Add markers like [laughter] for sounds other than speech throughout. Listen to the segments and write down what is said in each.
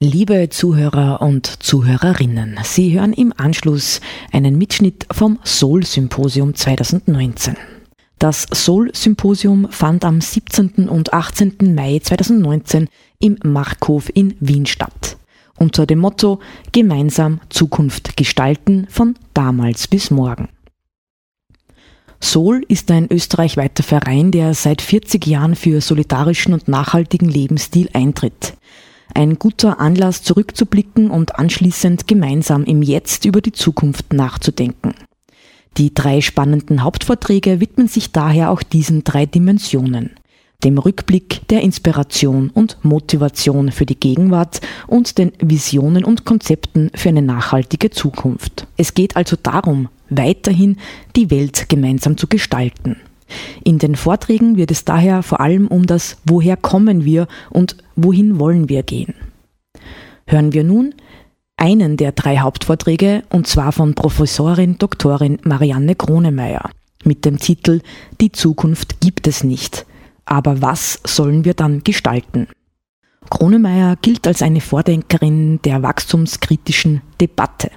Liebe Zuhörer und Zuhörerinnen, Sie hören im Anschluss einen Mitschnitt vom Soul-Symposium 2019. Das Soul-Symposium fand am 17. und 18. Mai 2019 im Markhof in Wien statt. Unter dem Motto Gemeinsam Zukunft gestalten von damals bis morgen. Soul ist ein österreichweiter Verein, der seit 40 Jahren für solidarischen und nachhaltigen Lebensstil eintritt. Ein guter Anlass zurückzublicken und anschließend gemeinsam im Jetzt über die Zukunft nachzudenken. Die drei spannenden Hauptvorträge widmen sich daher auch diesen drei Dimensionen. Dem Rückblick, der Inspiration und Motivation für die Gegenwart und den Visionen und Konzepten für eine nachhaltige Zukunft. Es geht also darum, weiterhin die Welt gemeinsam zu gestalten. In den Vorträgen wird es daher vor allem um das Woher kommen wir und wohin wollen wir gehen. Hören wir nun einen der drei Hauptvorträge und zwar von Professorin Doktorin Marianne Kronemeyer mit dem Titel Die Zukunft gibt es nicht. Aber was sollen wir dann gestalten? Kronemeyer gilt als eine Vordenkerin der wachstumskritischen Debatte.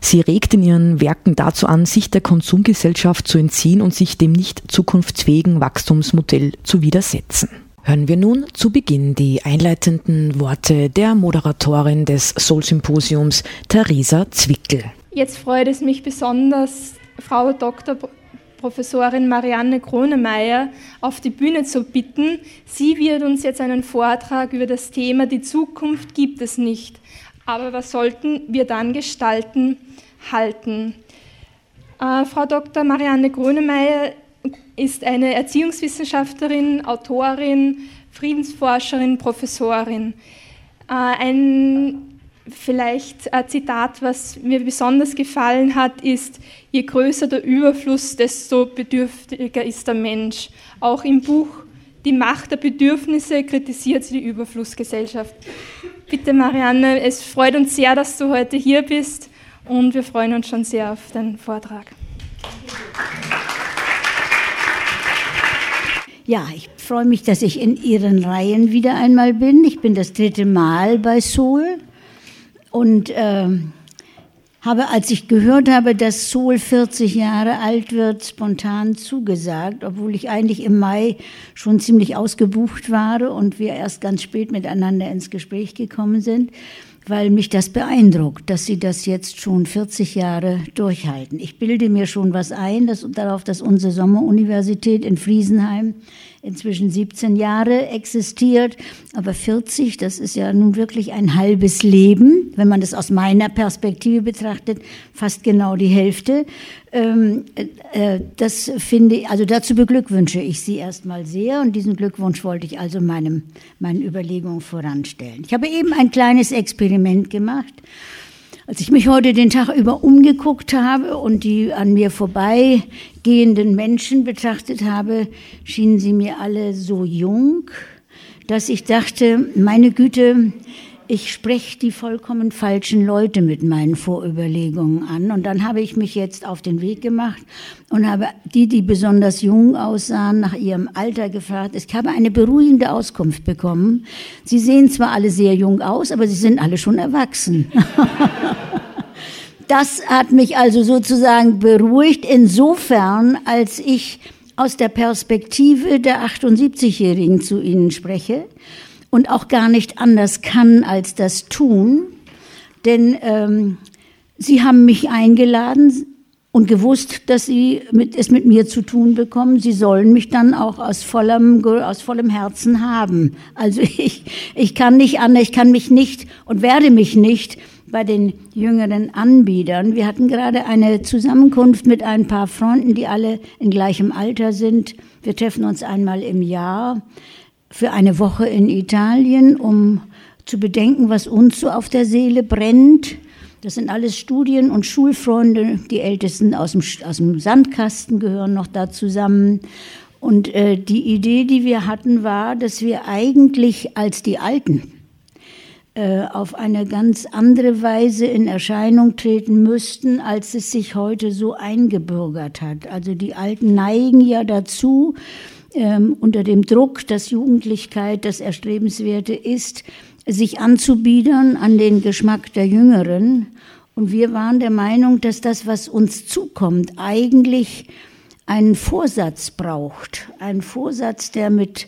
Sie regt in ihren Werken dazu an, sich der Konsumgesellschaft zu entziehen und sich dem nicht zukunftsfähigen Wachstumsmodell zu widersetzen. Hören wir nun zu Beginn die einleitenden Worte der Moderatorin des Soul-Symposiums, Theresa Zwickel. Jetzt freut es mich besonders, Frau Dr. Professorin Marianne Kronemeyer auf die Bühne zu bitten. Sie wird uns jetzt einen Vortrag über das Thema Die Zukunft gibt es nicht. Aber was sollten wir dann gestalten, halten? Äh, Frau Dr. Marianne Grönemeyer ist eine Erziehungswissenschaftlerin, Autorin, Friedensforscherin, Professorin. Äh, ein vielleicht ein Zitat, was mir besonders gefallen hat, ist, je größer der Überfluss, desto bedürftiger ist der Mensch. Auch im Buch Die Macht der Bedürfnisse kritisiert sie die Überflussgesellschaft. Bitte, Marianne, es freut uns sehr, dass du heute hier bist und wir freuen uns schon sehr auf deinen Vortrag. Ja, ich freue mich, dass ich in Ihren Reihen wieder einmal bin. Ich bin das dritte Mal bei Soul und äh, habe, als ich gehört habe, dass Sol 40 Jahre alt wird, spontan zugesagt, obwohl ich eigentlich im Mai schon ziemlich ausgebucht war und wir erst ganz spät miteinander ins Gespräch gekommen sind, weil mich das beeindruckt, dass sie das jetzt schon 40 Jahre durchhalten. Ich bilde mir schon was ein, dass, darauf, dass unsere Sommeruniversität in Friesenheim inzwischen 17 Jahre existiert, aber 40, das ist ja nun wirklich ein halbes Leben, wenn man das aus meiner Perspektive betrachtet, fast genau die Hälfte. Ähm, äh, das finde ich, also dazu beglückwünsche ich Sie erstmal sehr und diesen Glückwunsch wollte ich also meinem, meinen Überlegungen voranstellen. Ich habe eben ein kleines Experiment gemacht als ich mich heute den Tag über umgeguckt habe und die an mir vorbeigehenden Menschen betrachtet habe, schienen sie mir alle so jung, dass ich dachte, meine Güte, ich spreche die vollkommen falschen Leute mit meinen Vorüberlegungen an. Und dann habe ich mich jetzt auf den Weg gemacht und habe die, die besonders jung aussahen, nach ihrem Alter gefragt. Ich habe eine beruhigende Auskunft bekommen. Sie sehen zwar alle sehr jung aus, aber sie sind alle schon erwachsen. [laughs] das hat mich also sozusagen beruhigt, insofern, als ich aus der Perspektive der 78-Jährigen zu Ihnen spreche und auch gar nicht anders kann als das tun, denn ähm, sie haben mich eingeladen und gewusst, dass sie mit, es mit mir zu tun bekommen. Sie sollen mich dann auch aus vollem, aus vollem Herzen haben. Also [laughs] ich, ich kann nicht an, ich kann mich nicht und werde mich nicht bei den jüngeren Anbietern. Wir hatten gerade eine Zusammenkunft mit ein paar Freunden, die alle in gleichem Alter sind. Wir treffen uns einmal im Jahr für eine Woche in Italien, um zu bedenken, was uns so auf der Seele brennt. Das sind alles Studien- und Schulfreunde. Die Ältesten aus dem, aus dem Sandkasten gehören noch da zusammen. Und äh, die Idee, die wir hatten, war, dass wir eigentlich als die Alten äh, auf eine ganz andere Weise in Erscheinung treten müssten, als es sich heute so eingebürgert hat. Also die Alten neigen ja dazu, ähm, unter dem Druck, dass Jugendlichkeit das Erstrebenswerte ist, sich anzubiedern an den Geschmack der Jüngeren. Und wir waren der Meinung, dass das, was uns zukommt, eigentlich einen Vorsatz braucht. Einen Vorsatz, der mit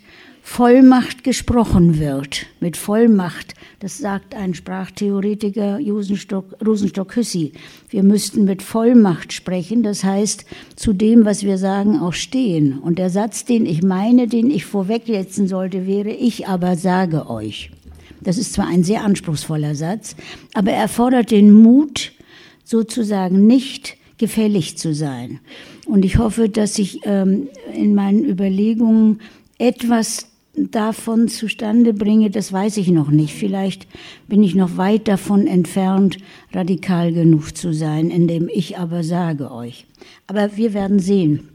Vollmacht gesprochen wird. Mit Vollmacht. Das sagt ein Sprachtheoretiker Rosenstock-Hüssi. Wir müssten mit Vollmacht sprechen. Das heißt, zu dem, was wir sagen, auch stehen. Und der Satz, den ich meine, den ich vorwegsetzen sollte, wäre, ich aber sage euch. Das ist zwar ein sehr anspruchsvoller Satz, aber er fordert den Mut, sozusagen nicht gefällig zu sein. Und ich hoffe, dass ich ähm, in meinen Überlegungen etwas davon zustande bringe, das weiß ich noch nicht. Vielleicht bin ich noch weit davon entfernt, radikal genug zu sein, indem ich aber sage euch. Aber wir werden sehen,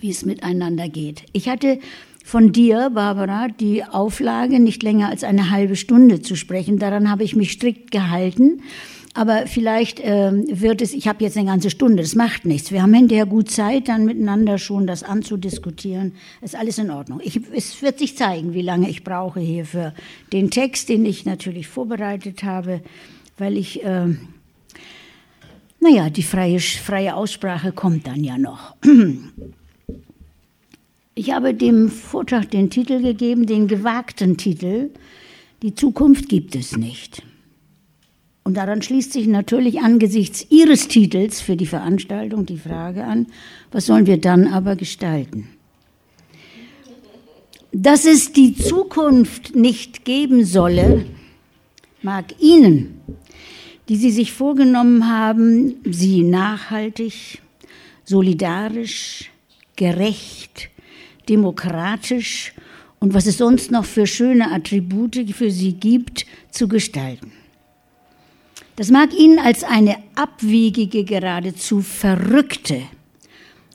wie es miteinander geht. Ich hatte von dir, Barbara, die Auflage, nicht länger als eine halbe Stunde zu sprechen. Daran habe ich mich strikt gehalten. Aber vielleicht äh, wird es, ich habe jetzt eine ganze Stunde, das macht nichts. Wir haben hinterher gut Zeit, dann miteinander schon das anzudiskutieren. Ist alles in Ordnung. Ich, es wird sich zeigen, wie lange ich brauche hier für den Text, den ich natürlich vorbereitet habe, weil ich, äh, naja, die freie, freie Aussprache kommt dann ja noch. [clears throat] Ich habe dem Vortrag den Titel gegeben, den gewagten Titel, Die Zukunft gibt es nicht. Und daran schließt sich natürlich angesichts Ihres Titels für die Veranstaltung die Frage an, was sollen wir dann aber gestalten? Dass es die Zukunft nicht geben solle, mag Ihnen, die Sie sich vorgenommen haben, sie nachhaltig, solidarisch, gerecht, demokratisch und was es sonst noch für schöne Attribute für sie gibt, zu gestalten. Das mag Ihnen als eine abwegige, geradezu verrückte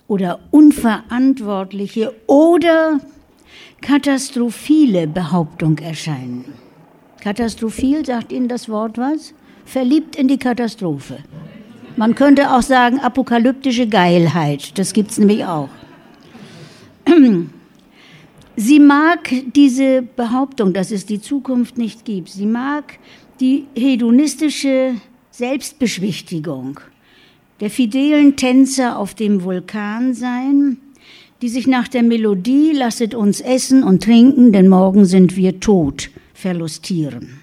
oder unverantwortliche oder katastrophile Behauptung erscheinen. Katastrophil, sagt Ihnen das Wort was? Verliebt in die Katastrophe. Man könnte auch sagen apokalyptische Geilheit, das gibt es nämlich auch. [clears throat] Sie mag diese Behauptung, dass es die Zukunft nicht gibt. Sie mag die hedonistische Selbstbeschwichtigung der fidelen Tänzer auf dem Vulkan sein, die sich nach der Melodie lasset uns essen und trinken, denn morgen sind wir tot, verlustieren.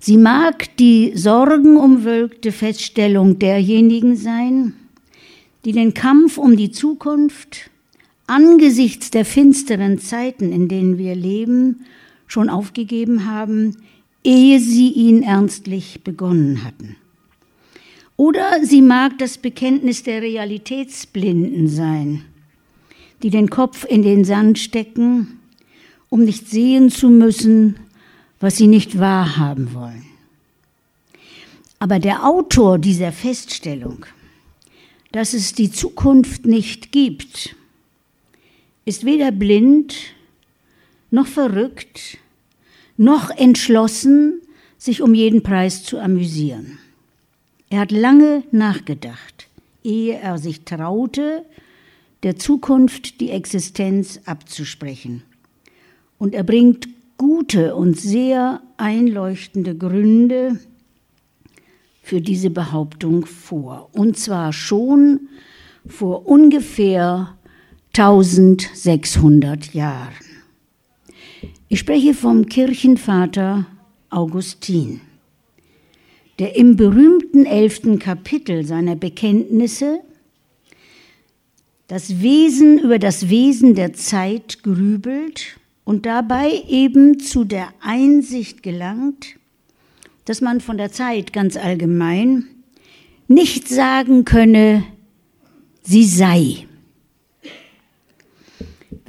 Sie mag die sorgenumwölkte Feststellung derjenigen sein, die den Kampf um die Zukunft angesichts der finsteren Zeiten, in denen wir leben, schon aufgegeben haben, ehe sie ihn ernstlich begonnen hatten. Oder sie mag das Bekenntnis der Realitätsblinden sein, die den Kopf in den Sand stecken, um nicht sehen zu müssen, was sie nicht wahrhaben wollen. Aber der Autor dieser Feststellung, dass es die Zukunft nicht gibt, ist weder blind noch verrückt noch entschlossen, sich um jeden Preis zu amüsieren. Er hat lange nachgedacht, ehe er sich traute, der Zukunft die Existenz abzusprechen. Und er bringt gute und sehr einleuchtende Gründe, für diese Behauptung vor. Und zwar schon vor ungefähr 1600 Jahren. Ich spreche vom Kirchenvater Augustin, der im berühmten elften Kapitel seiner Bekenntnisse das Wesen über das Wesen der Zeit grübelt und dabei eben zu der Einsicht gelangt, dass man von der Zeit ganz allgemein nicht sagen könne, sie sei.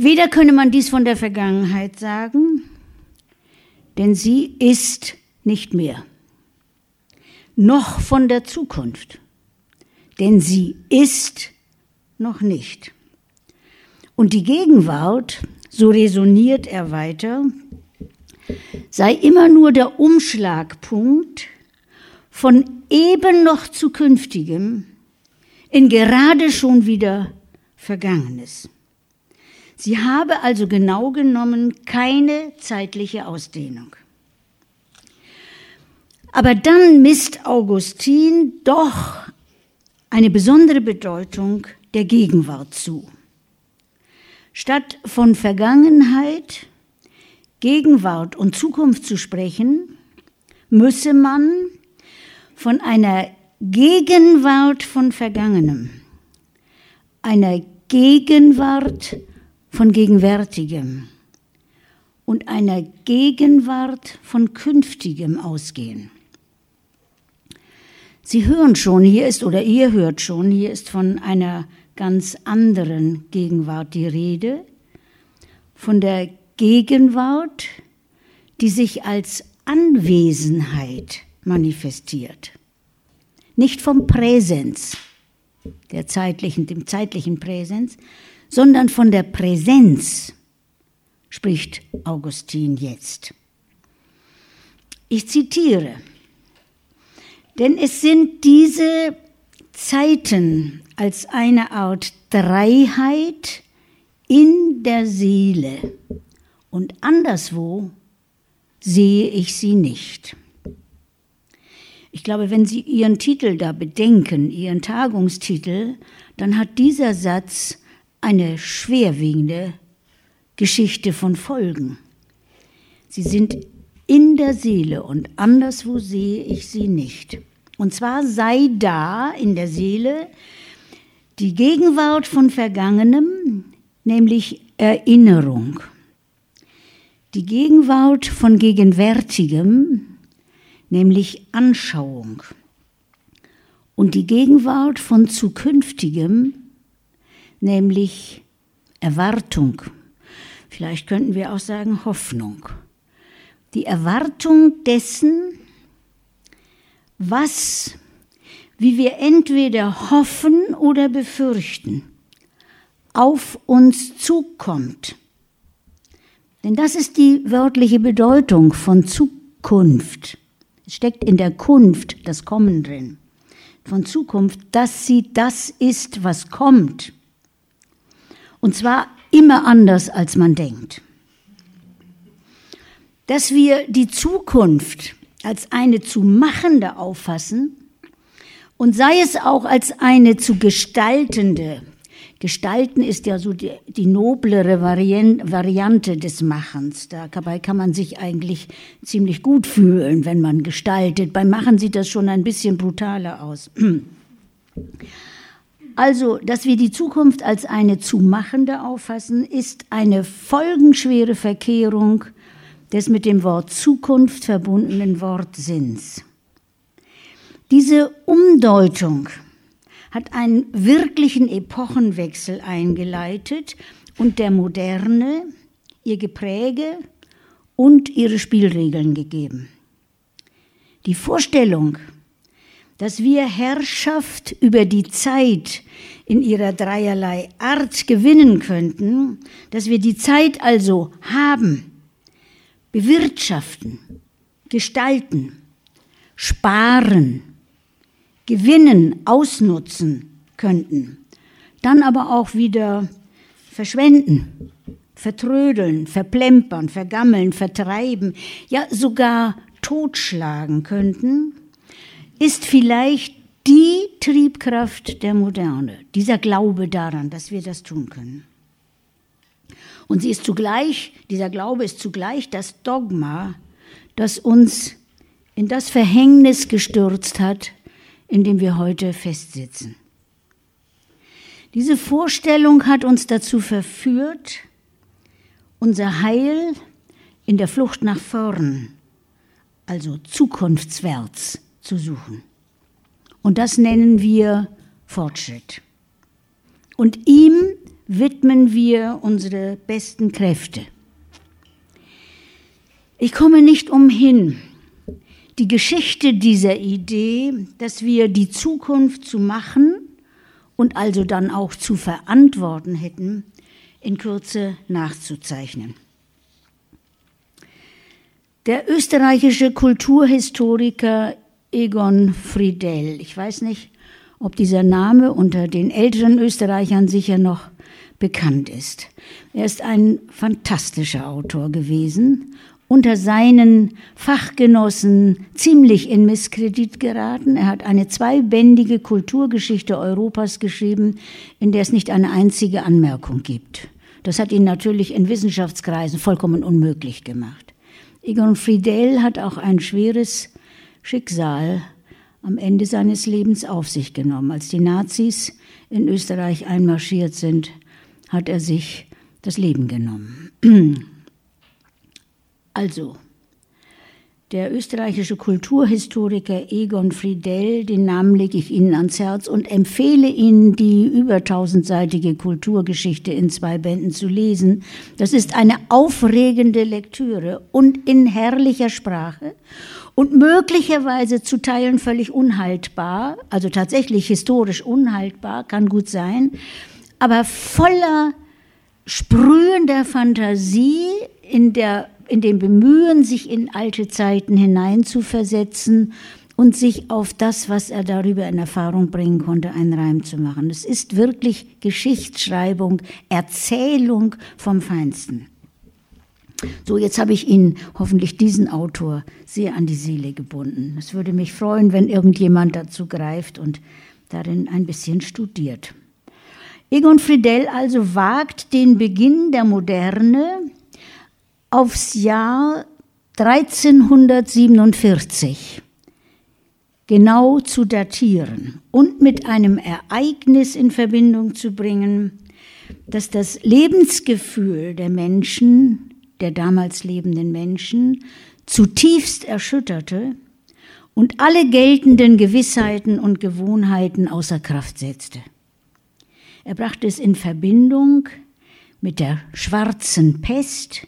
Weder könne man dies von der Vergangenheit sagen, denn sie ist nicht mehr. noch von der Zukunft, denn sie ist noch nicht. Und die Gegenwart, so resoniert er weiter, sei immer nur der Umschlagpunkt von eben noch zukünftigem in gerade schon wieder Vergangenes. Sie habe also genau genommen keine zeitliche Ausdehnung. Aber dann misst Augustin doch eine besondere Bedeutung der Gegenwart zu. Statt von Vergangenheit, Gegenwart und Zukunft zu sprechen, müsse man von einer Gegenwart von Vergangenem, einer Gegenwart von Gegenwärtigem und einer Gegenwart von Künftigem ausgehen. Sie hören schon, hier ist, oder ihr hört schon, hier ist von einer ganz anderen Gegenwart die Rede, von der Gegenwart, die sich als Anwesenheit manifestiert, nicht vom Präsens, der zeitlichen, dem zeitlichen Präsens, sondern von der Präsenz, spricht Augustin jetzt. Ich zitiere, denn es sind diese Zeiten als eine Art Dreiheit in der Seele und anderswo sehe ich sie nicht. Ich glaube, wenn Sie Ihren Titel da bedenken, Ihren Tagungstitel, dann hat dieser Satz eine schwerwiegende Geschichte von Folgen. Sie sind in der Seele und anderswo sehe ich sie nicht. Und zwar sei da in der Seele die Gegenwart von Vergangenem, nämlich Erinnerung. Die Gegenwart von Gegenwärtigem, nämlich Anschauung. Und die Gegenwart von Zukünftigem, nämlich Erwartung. Vielleicht könnten wir auch sagen Hoffnung. Die Erwartung dessen, was, wie wir entweder hoffen oder befürchten, auf uns zukommt. Denn das ist die wörtliche Bedeutung von Zukunft. Es steckt in der Kunft das Kommen drin. Von Zukunft, dass sie das ist, was kommt. Und zwar immer anders, als man denkt. Dass wir die Zukunft als eine zu machende auffassen und sei es auch als eine zu gestaltende. Gestalten ist ja so die, die noblere Variante des Machens. Dabei kann man sich eigentlich ziemlich gut fühlen, wenn man gestaltet. Beim Machen sieht das schon ein bisschen brutaler aus. Also, dass wir die Zukunft als eine zu machende auffassen, ist eine folgenschwere Verkehrung des mit dem Wort Zukunft verbundenen Wortsinns. Diese Umdeutung hat einen wirklichen Epochenwechsel eingeleitet und der Moderne ihr Gepräge und ihre Spielregeln gegeben. Die Vorstellung, dass wir Herrschaft über die Zeit in ihrer dreierlei Art gewinnen könnten, dass wir die Zeit also haben, bewirtschaften, gestalten, sparen, gewinnen, ausnutzen könnten, dann aber auch wieder verschwenden, vertrödeln, verplempern, vergammeln, vertreiben, ja sogar totschlagen könnten, ist vielleicht die Triebkraft der Moderne, dieser Glaube daran, dass wir das tun können. Und sie ist zugleich, dieser Glaube ist zugleich das Dogma, das uns in das Verhängnis gestürzt hat, in dem wir heute festsitzen. Diese Vorstellung hat uns dazu verführt, unser Heil in der Flucht nach vorn, also zukunftswärts, zu suchen. Und das nennen wir Fortschritt. Und ihm widmen wir unsere besten Kräfte. Ich komme nicht umhin, die Geschichte dieser Idee, dass wir die Zukunft zu machen und also dann auch zu verantworten hätten, in Kürze nachzuzeichnen. Der österreichische Kulturhistoriker Egon Friedel, ich weiß nicht, ob dieser Name unter den älteren Österreichern sicher noch bekannt ist. Er ist ein fantastischer Autor gewesen, unter seinen Fachgenossen ziemlich in Misskredit geraten. Er hat eine zweibändige Kulturgeschichte Europas geschrieben, in der es nicht eine einzige Anmerkung gibt. Das hat ihn natürlich in Wissenschaftskreisen vollkommen unmöglich gemacht. Egon Friedel hat auch ein schweres Schicksal am Ende seines Lebens auf sich genommen. Als die Nazis in Österreich einmarschiert sind, hat er sich das Leben genommen. [clears throat] Also, der österreichische Kulturhistoriker Egon Friedel, den Namen lege ich Ihnen ans Herz und empfehle Ihnen, die über tausendseitige Kulturgeschichte in zwei Bänden zu lesen. Das ist eine aufregende Lektüre und in herrlicher Sprache und möglicherweise zu Teilen völlig unhaltbar, also tatsächlich historisch unhaltbar, kann gut sein, aber voller sprühender Fantasie in, der, in dem Bemühen, sich in alte Zeiten hineinzuversetzen und sich auf das, was er darüber in Erfahrung bringen konnte, einen Reim zu machen. Es ist wirklich Geschichtsschreibung, Erzählung vom Feinsten. So, jetzt habe ich Ihnen hoffentlich diesen Autor sehr an die Seele gebunden. Es würde mich freuen, wenn irgendjemand dazu greift und darin ein bisschen studiert. Egon Friedel also wagt den Beginn der Moderne aufs Jahr 1347 genau zu datieren und mit einem Ereignis in Verbindung zu bringen, das das Lebensgefühl der Menschen der damals lebenden Menschen zutiefst erschütterte und alle geltenden Gewissheiten und Gewohnheiten außer Kraft setzte. Er brachte es in Verbindung mit der schwarzen Pest,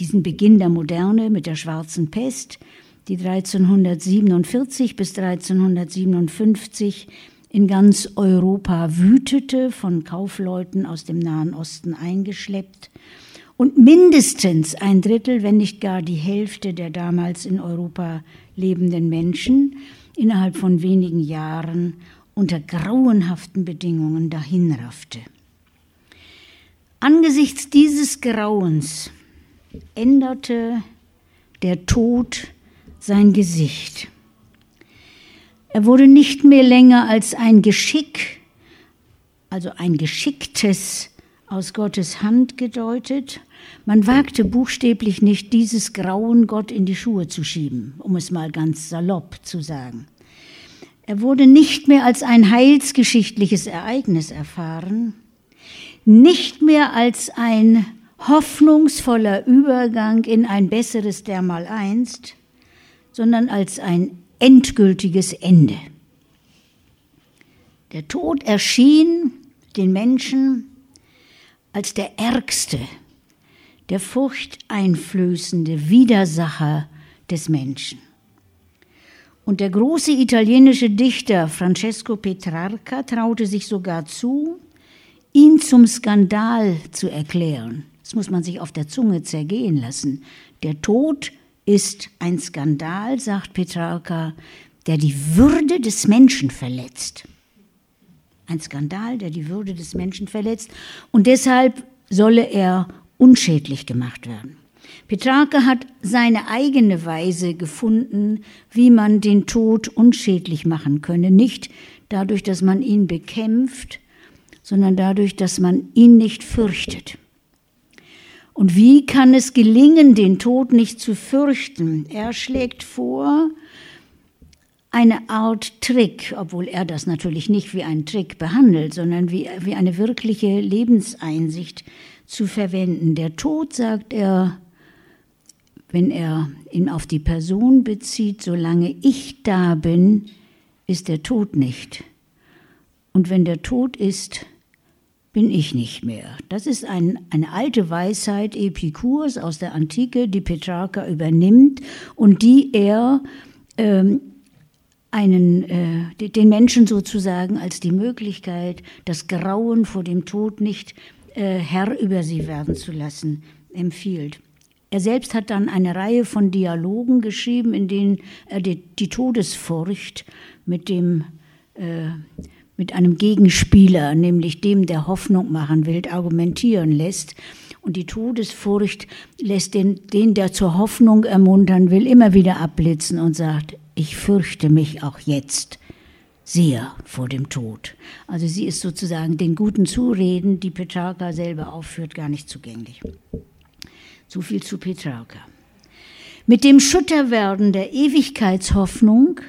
diesen Beginn der Moderne mit der schwarzen Pest, die 1347 bis 1357 in ganz Europa wütete, von Kaufleuten aus dem Nahen Osten eingeschleppt und mindestens ein Drittel, wenn nicht gar die Hälfte der damals in Europa lebenden Menschen innerhalb von wenigen Jahren unter grauenhaften Bedingungen dahinraffte. Angesichts dieses Grauens änderte der Tod sein Gesicht. Er wurde nicht mehr länger als ein Geschick, also ein geschicktes aus Gottes Hand gedeutet, man wagte buchstäblich nicht, dieses Grauen Gott in die Schuhe zu schieben, um es mal ganz salopp zu sagen. Er wurde nicht mehr als ein heilsgeschichtliches Ereignis erfahren, nicht mehr als ein hoffnungsvoller Übergang in ein besseres Dermaleinst, sondern als ein endgültiges Ende. Der Tod erschien den Menschen als der ärgste, der furchteinflößende Widersacher des Menschen. Und der große italienische Dichter Francesco Petrarca traute sich sogar zu, ihn zum Skandal zu erklären. Das muss man sich auf der Zunge zergehen lassen. Der Tod ist ein Skandal, sagt Petrarca, der die Würde des Menschen verletzt. Ein Skandal, der die Würde des Menschen verletzt. Und deshalb solle er unschädlich gemacht werden. Petrarca hat seine eigene Weise gefunden, wie man den Tod unschädlich machen könne. Nicht dadurch, dass man ihn bekämpft, sondern dadurch, dass man ihn nicht fürchtet. Und wie kann es gelingen, den Tod nicht zu fürchten? Er schlägt vor, eine Art Trick, obwohl er das natürlich nicht wie ein Trick behandelt, sondern wie, wie eine wirkliche Lebenseinsicht zu verwenden. Der Tod, sagt er, wenn er ihn auf die Person bezieht, solange ich da bin, ist der Tod nicht. Und wenn der Tod ist, bin ich nicht mehr. Das ist ein, eine alte Weisheit Epikurs aus der Antike, die Petrarca übernimmt und die er ähm, einen, äh, den Menschen sozusagen als die Möglichkeit, das Grauen vor dem Tod nicht äh, Herr über sie werden zu lassen, empfiehlt. Er selbst hat dann eine Reihe von Dialogen geschrieben, in denen er die, die Todesfurcht mit dem äh, mit einem Gegenspieler, nämlich dem, der Hoffnung machen will, argumentieren lässt. Und die Todesfurcht lässt den, den, der zur Hoffnung ermuntern will, immer wieder abblitzen und sagt, ich fürchte mich auch jetzt sehr vor dem Tod. Also sie ist sozusagen den guten Zureden, die Petrarca selber aufführt, gar nicht zugänglich. So viel zu Petrarca. Mit dem Schutterwerden der Ewigkeitshoffnung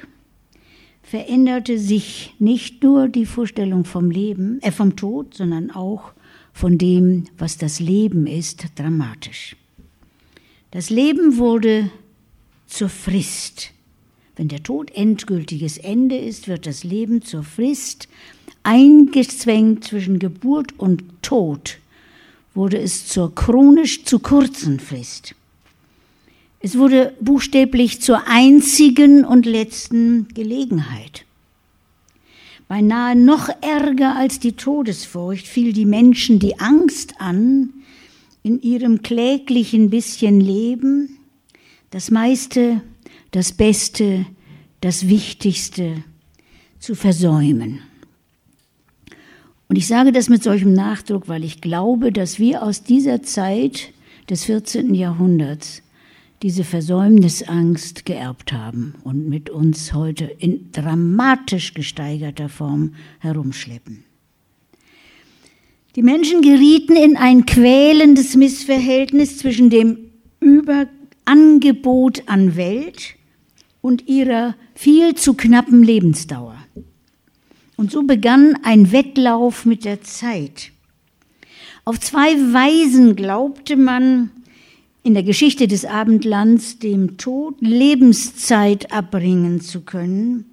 veränderte sich nicht nur die Vorstellung vom Leben, äh vom Tod, sondern auch von dem, was das Leben ist, dramatisch. Das Leben wurde zur Frist. Wenn der Tod endgültiges Ende ist, wird das Leben zur Frist. Eingezwängt zwischen Geburt und Tod wurde es zur chronisch zu kurzen Frist. Es wurde buchstäblich zur einzigen und letzten Gelegenheit. Beinahe noch ärger als die Todesfurcht fiel die Menschen die Angst an, in ihrem kläglichen bisschen Leben das meiste, das Beste, das Wichtigste zu versäumen. Und ich sage das mit solchem Nachdruck, weil ich glaube, dass wir aus dieser Zeit des 14. Jahrhunderts diese Versäumnisangst geerbt haben und mit uns heute in dramatisch gesteigerter Form herumschleppen. Die Menschen gerieten in ein quälendes Missverhältnis zwischen dem Überangebot an Welt und ihrer viel zu knappen Lebensdauer. Und so begann ein Wettlauf mit der Zeit. Auf zwei Weisen glaubte man, in der Geschichte des Abendlands dem Tod Lebenszeit abbringen zu können,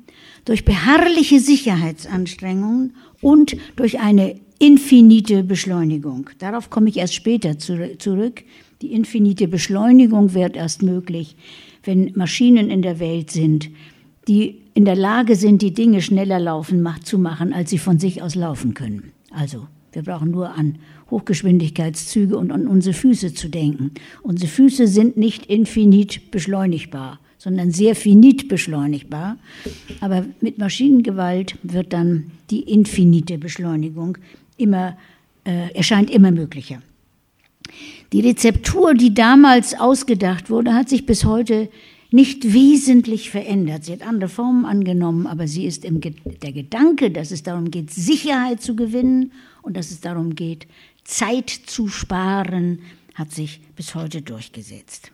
durch beharrliche Sicherheitsanstrengungen und durch eine infinite Beschleunigung. Darauf komme ich erst später zurück. Die infinite Beschleunigung wird erst möglich, wenn Maschinen in der Welt sind, die in der Lage sind, die Dinge schneller laufen zu machen, als sie von sich aus laufen können. Also wir brauchen nur an Hochgeschwindigkeitszüge und an unsere Füße zu denken. Unsere Füße sind nicht infinit beschleunigbar, sondern sehr finit beschleunigbar. Aber mit Maschinengewalt wird dann die infinite Beschleunigung immer, äh, erscheint immer möglicher. Die Rezeptur, die damals ausgedacht wurde, hat sich bis heute nicht wesentlich verändert. Sie hat andere Formen angenommen, aber sie ist im, der Gedanke, dass es darum geht, Sicherheit zu gewinnen und dass es darum geht, Zeit zu sparen, hat sich bis heute durchgesetzt.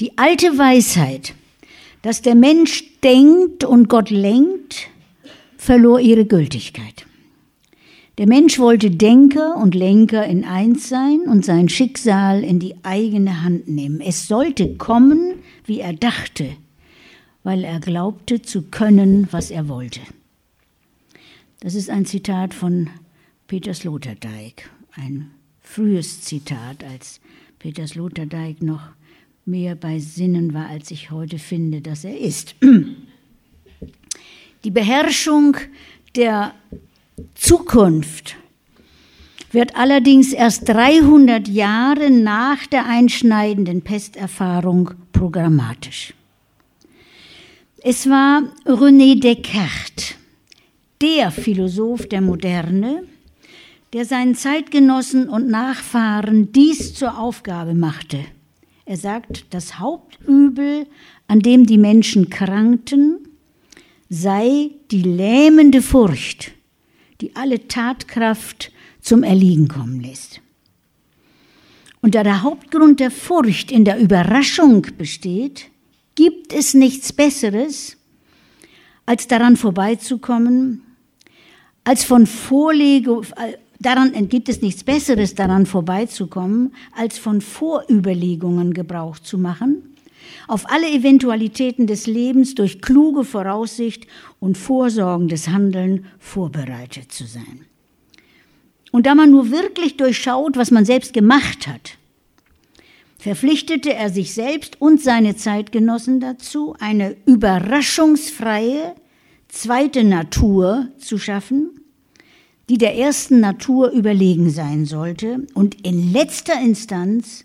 Die alte Weisheit, dass der Mensch denkt und Gott lenkt, verlor ihre Gültigkeit. Der Mensch wollte Denker und Lenker in eins sein und sein Schicksal in die eigene Hand nehmen. Es sollte kommen, wie er dachte, weil er glaubte zu können, was er wollte. Das ist ein Zitat von Peter Sloterdijk, ein frühes Zitat, als Peter Sloterdijk noch mehr bei Sinnen war, als ich heute finde, dass er ist. Die Beherrschung der Zukunft wird allerdings erst 300 Jahre nach der einschneidenden Pesterfahrung programmatisch. Es war René Descartes, der Philosoph der Moderne, der seinen Zeitgenossen und Nachfahren dies zur Aufgabe machte. Er sagt, das Hauptübel, an dem die Menschen krankten, sei die lähmende Furcht, die alle Tatkraft zum Erliegen kommen lässt. Und da der Hauptgrund der Furcht in der Überraschung besteht, gibt es nichts Besseres, als daran vorbeizukommen, als von Vorlegung, daran gibt es nichts Besseres, daran vorbeizukommen, als von Vorüberlegungen Gebrauch zu machen, auf alle Eventualitäten des Lebens durch kluge Voraussicht und vorsorgendes Handeln vorbereitet zu sein. Und da man nur wirklich durchschaut, was man selbst gemacht hat, verpflichtete er sich selbst und seine Zeitgenossen dazu, eine überraschungsfreie zweite Natur zu schaffen, die der ersten Natur überlegen sein sollte und in letzter Instanz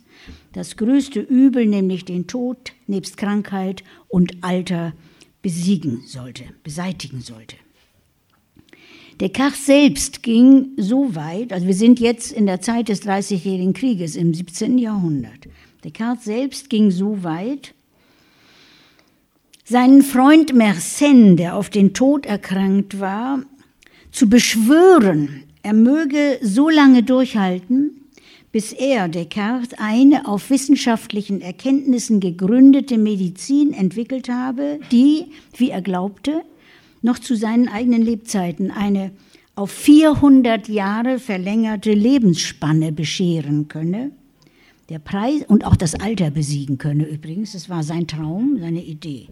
das größte Übel, nämlich den Tod nebst Krankheit und Alter, besiegen sollte, beseitigen sollte. Descartes selbst ging so weit, also wir sind jetzt in der Zeit des Dreißigjährigen Krieges im 17. Jahrhundert. Descartes selbst ging so weit, seinen Freund Mersenne, der auf den Tod erkrankt war, zu beschwören, er möge so lange durchhalten, bis er, Descartes, eine auf wissenschaftlichen Erkenntnissen gegründete Medizin entwickelt habe, die, wie er glaubte, noch zu seinen eigenen Lebzeiten eine auf 400 Jahre verlängerte Lebensspanne bescheren könne, der Preis und auch das Alter besiegen könne übrigens, das war sein Traum, seine Idee.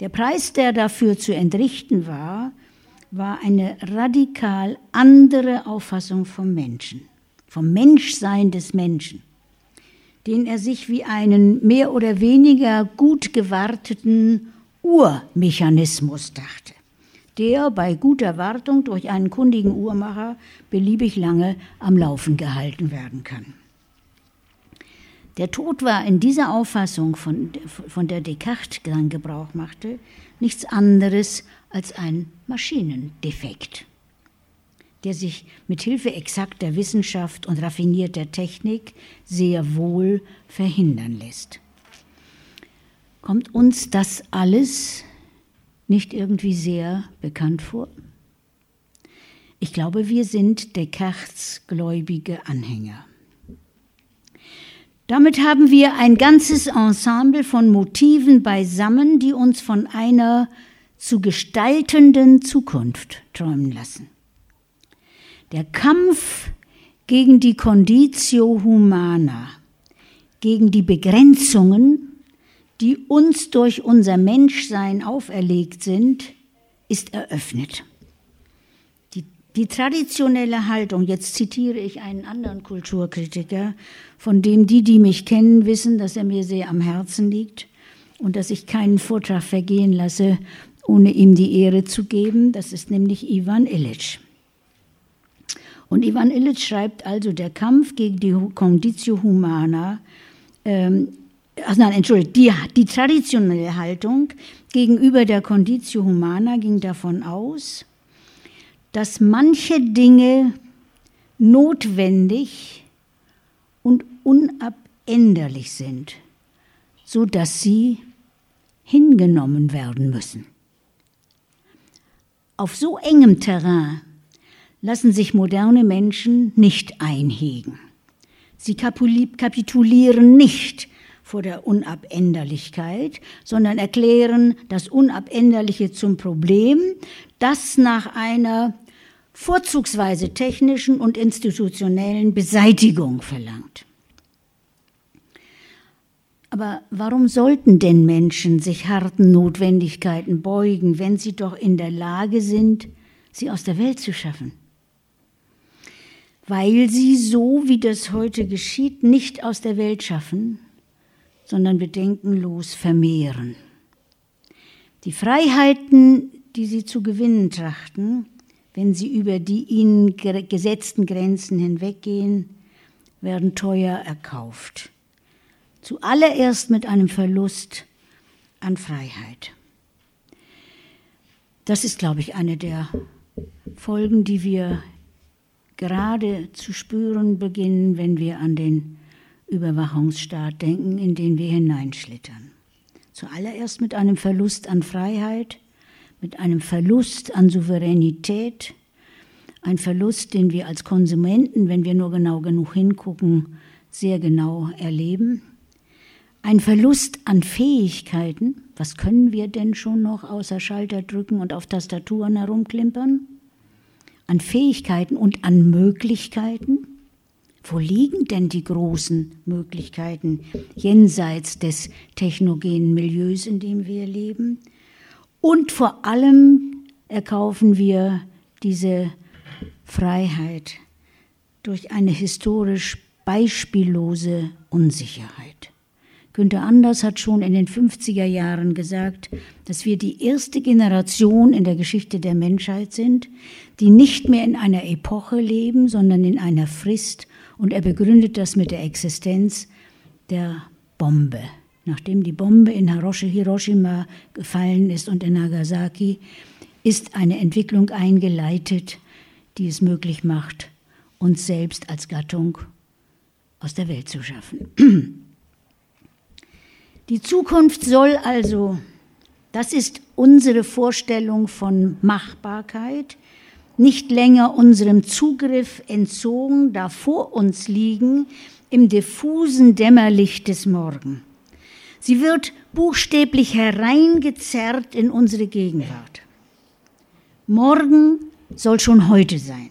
Der Preis, der dafür zu entrichten war, war eine radikal andere Auffassung vom Menschen, vom Menschsein des Menschen, den er sich wie einen mehr oder weniger gut gewarteten Urmechanismus dachte, der bei guter Wartung durch einen kundigen Uhrmacher beliebig lange am Laufen gehalten werden kann. Der Tod war in dieser Auffassung, von, von der Descartes dann Gebrauch machte, nichts anderes als ein Maschinendefekt, der sich mit Hilfe exakter Wissenschaft und raffinierter Technik sehr wohl verhindern lässt. Kommt uns das alles nicht irgendwie sehr bekannt vor? Ich glaube, wir sind Descartes gläubige Anhänger. Damit haben wir ein ganzes Ensemble von Motiven beisammen, die uns von einer zu gestaltenden Zukunft träumen lassen. Der Kampf gegen die Conditio Humana, gegen die Begrenzungen, die uns durch unser Menschsein auferlegt sind, ist eröffnet. Die traditionelle Haltung, jetzt zitiere ich einen anderen Kulturkritiker, von dem die, die mich kennen, wissen, dass er mir sehr am Herzen liegt und dass ich keinen Vortrag vergehen lasse, ohne ihm die Ehre zu geben. Das ist nämlich Ivan Illich. Und Ivan Illich schreibt also, der Kampf gegen die Conditio Humana, ähm, ach nein, entschuldigt, die, die traditionelle Haltung gegenüber der Conditio Humana ging davon aus, dass manche Dinge notwendig und unabänderlich sind, so dass sie hingenommen werden müssen. Auf so engem Terrain lassen sich moderne Menschen nicht einhegen. Sie kapitulieren nicht vor der Unabänderlichkeit, sondern erklären das Unabänderliche zum Problem, das nach einer vorzugsweise technischen und institutionellen Beseitigung verlangt. Aber warum sollten denn Menschen sich harten Notwendigkeiten beugen, wenn sie doch in der Lage sind, sie aus der Welt zu schaffen? Weil sie so, wie das heute geschieht, nicht aus der Welt schaffen, sondern bedenkenlos vermehren. Die Freiheiten, die sie zu gewinnen trachten, wenn sie über die ihnen gesetzten Grenzen hinweggehen, werden teuer erkauft. Zuallererst mit einem Verlust an Freiheit. Das ist, glaube ich, eine der Folgen, die wir gerade zu spüren beginnen, wenn wir an den Überwachungsstaat denken, in den wir hineinschlittern. Zuallererst mit einem Verlust an Freiheit, mit einem Verlust an Souveränität, ein Verlust, den wir als Konsumenten, wenn wir nur genau genug hingucken, sehr genau erleben. Ein Verlust an Fähigkeiten. Was können wir denn schon noch außer Schalter drücken und auf Tastaturen herumklimpern? An Fähigkeiten und an Möglichkeiten. Wo liegen denn die großen Möglichkeiten jenseits des technogenen Milieus, in dem wir leben? Und vor allem erkaufen wir diese Freiheit durch eine historisch beispiellose Unsicherheit. Günter Anders hat schon in den 50er Jahren gesagt, dass wir die erste Generation in der Geschichte der Menschheit sind, die nicht mehr in einer Epoche leben, sondern in einer Frist. Und er begründet das mit der Existenz der Bombe. Nachdem die Bombe in Hiroshima gefallen ist und in Nagasaki, ist eine Entwicklung eingeleitet, die es möglich macht, uns selbst als Gattung aus der Welt zu schaffen. [clears throat] Die Zukunft soll also, das ist unsere Vorstellung von Machbarkeit, nicht länger unserem Zugriff entzogen, da vor uns liegen im diffusen Dämmerlicht des Morgen. Sie wird buchstäblich hereingezerrt in unsere Gegenwart. Morgen soll schon heute sein.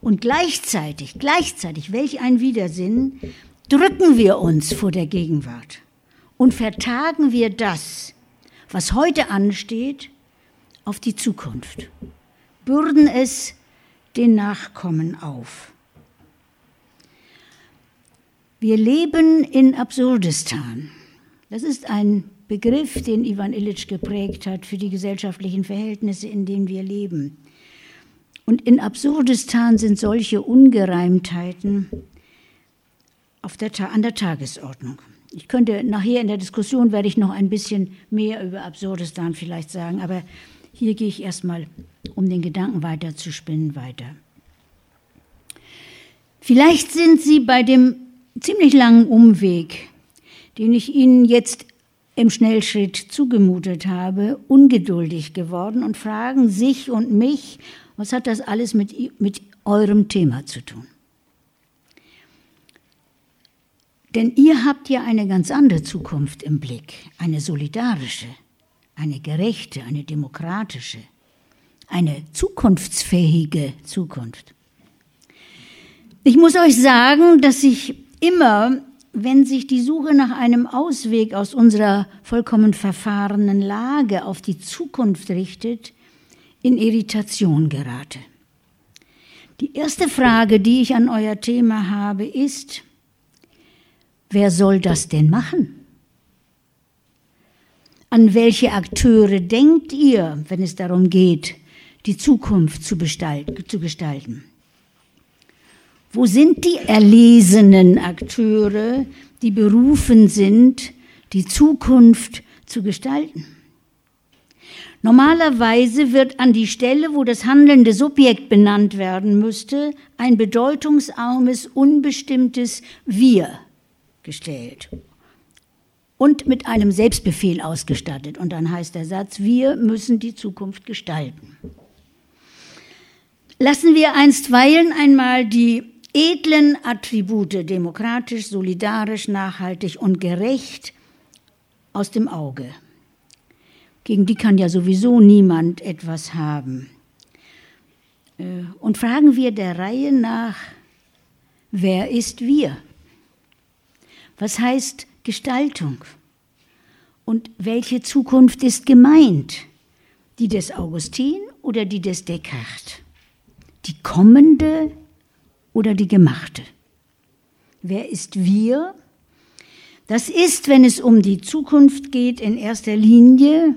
Und gleichzeitig, gleichzeitig, welch ein Widersinn, drücken wir uns vor der Gegenwart und vertagen wir das, was heute ansteht, auf die Zukunft, bürden es den Nachkommen auf. Wir leben in Absurdistan. Das ist ein Begriff, den Ivan Illich geprägt hat für die gesellschaftlichen Verhältnisse, in denen wir leben. Und in Absurdistan sind solche Ungereimtheiten der, an der Tagesordnung. Ich könnte nachher in der Diskussion werde ich noch ein bisschen mehr über Absurdistan vielleicht sagen, aber hier gehe ich erstmal, um den Gedanken weiter zu spinnen, weiter. Vielleicht sind Sie bei dem ziemlich langen Umweg, den ich Ihnen jetzt im Schnellschritt zugemutet habe, ungeduldig geworden und fragen sich und mich, was hat das alles mit, mit eurem Thema zu tun? Denn ihr habt ja eine ganz andere Zukunft im Blick, eine solidarische, eine gerechte, eine demokratische, eine zukunftsfähige Zukunft. Ich muss euch sagen, dass ich immer, wenn sich die Suche nach einem Ausweg aus unserer vollkommen verfahrenen Lage auf die Zukunft richtet, in Irritation gerate. Die erste Frage, die ich an euer Thema habe, ist, Wer soll das denn machen? An welche Akteure denkt ihr, wenn es darum geht, die Zukunft zu, gestalten? Wo sind die erlesenen Akteure, die berufen sind, die Zukunft zu gestalten? Normalerweise wird an die Stelle, wo das handelnde Subjekt benannt werden müsste, ein bedeutungsarmes, unbestimmtes Wir gestellt und mit einem Selbstbefehl ausgestattet. Und dann heißt der Satz, wir müssen die Zukunft gestalten. Lassen wir einstweilen einmal die edlen Attribute demokratisch, solidarisch, nachhaltig und gerecht aus dem Auge. Gegen die kann ja sowieso niemand etwas haben. Äh, und fragen wir der Reihe nach, wer ist wir? Was heißt Gestaltung? Und welche Zukunft ist gemeint? Die des Augustin oder die des Descartes? Die kommende oder die gemachte? Wer ist wir? Das ist, wenn es um die Zukunft geht, in erster Linie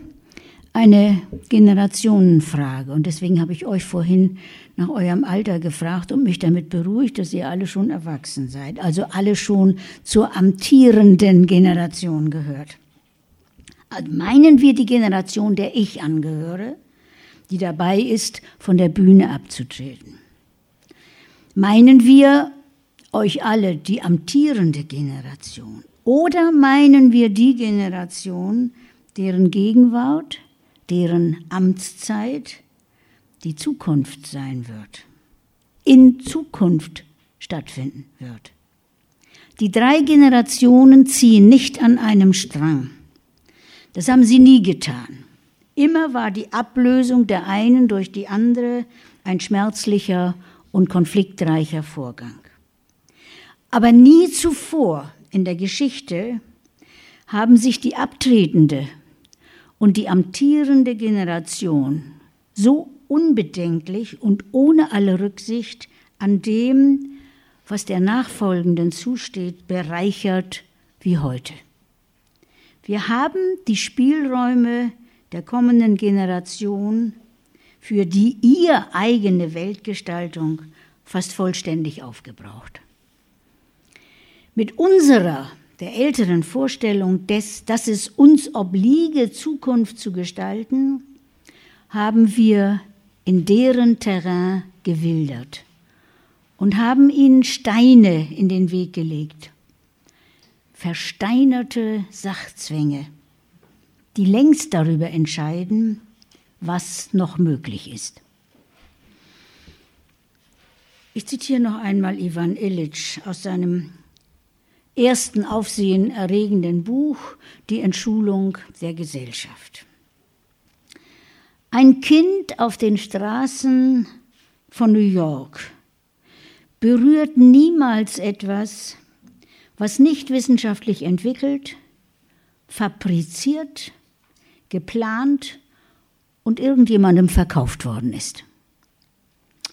eine Generationenfrage. Und deswegen habe ich euch vorhin nach eurem Alter gefragt und mich damit beruhigt, dass ihr alle schon erwachsen seid, also alle schon zur amtierenden Generation gehört. Also meinen wir die Generation, der ich angehöre, die dabei ist, von der Bühne abzutreten? Meinen wir euch alle die amtierende Generation? Oder meinen wir die Generation, deren Gegenwart deren Amtszeit die Zukunft sein wird, in Zukunft stattfinden wird. Die drei Generationen ziehen nicht an einem Strang. Das haben sie nie getan. Immer war die Ablösung der einen durch die andere ein schmerzlicher und konfliktreicher Vorgang. Aber nie zuvor in der Geschichte haben sich die abtretende und die amtierende Generation so unbedenklich und ohne alle Rücksicht an dem, was der Nachfolgenden zusteht, bereichert wie heute. Wir haben die Spielräume der kommenden Generation für die ihr eigene Weltgestaltung fast vollständig aufgebraucht. Mit unserer, der älteren Vorstellung, des, dass es uns obliege, Zukunft zu gestalten, haben wir in deren Terrain gewildert und haben ihnen Steine in den Weg gelegt. Versteinerte Sachzwänge, die längst darüber entscheiden, was noch möglich ist. Ich zitiere noch einmal Ivan Illich aus seinem ersten aufsehenerregenden Buch Die Entschulung der Gesellschaft. Ein Kind auf den Straßen von New York berührt niemals etwas, was nicht wissenschaftlich entwickelt, fabriziert, geplant und irgendjemandem verkauft worden ist.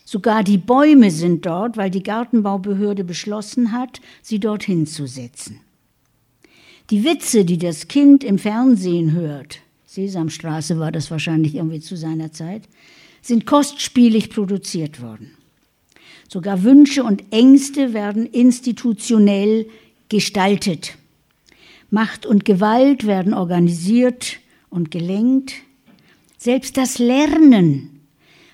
Sogar die Bäume sind dort, weil die Gartenbaubehörde beschlossen hat, sie dorthin zu setzen. Die Witze, die das Kind im Fernsehen hört, Sesamstraße war das wahrscheinlich irgendwie zu seiner Zeit, sind kostspielig produziert worden. Sogar Wünsche und Ängste werden institutionell gestaltet. Macht und Gewalt werden organisiert und gelenkt. Selbst das Lernen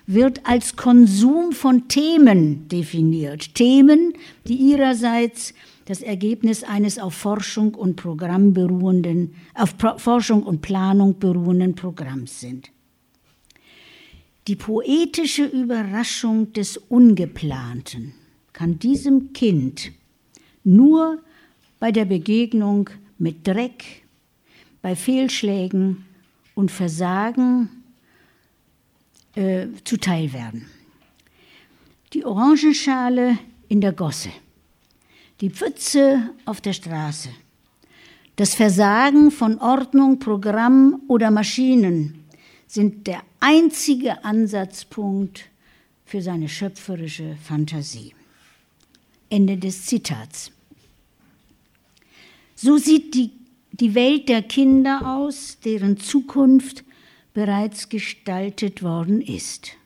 wird als Konsum von Themen definiert. Themen, die ihrerseits das Ergebnis eines auf Forschung und Programm beruhenden, auf Forschung und Planung beruhenden Programms sind. Die poetische Überraschung des Ungeplanten kann diesem Kind nur bei der Begegnung mit Dreck, bei Fehlschlägen und Versagen äh, zuteil werden. Die Orangenschale in der Gosse die Pfütze auf der Straße, das Versagen von Ordnung, Programm oder Maschinen sind der einzige Ansatzpunkt für seine schöpferische Fantasie. Ende des Zitats. So sieht die, die Welt der Kinder aus, deren Zukunft bereits gestaltet worden ist.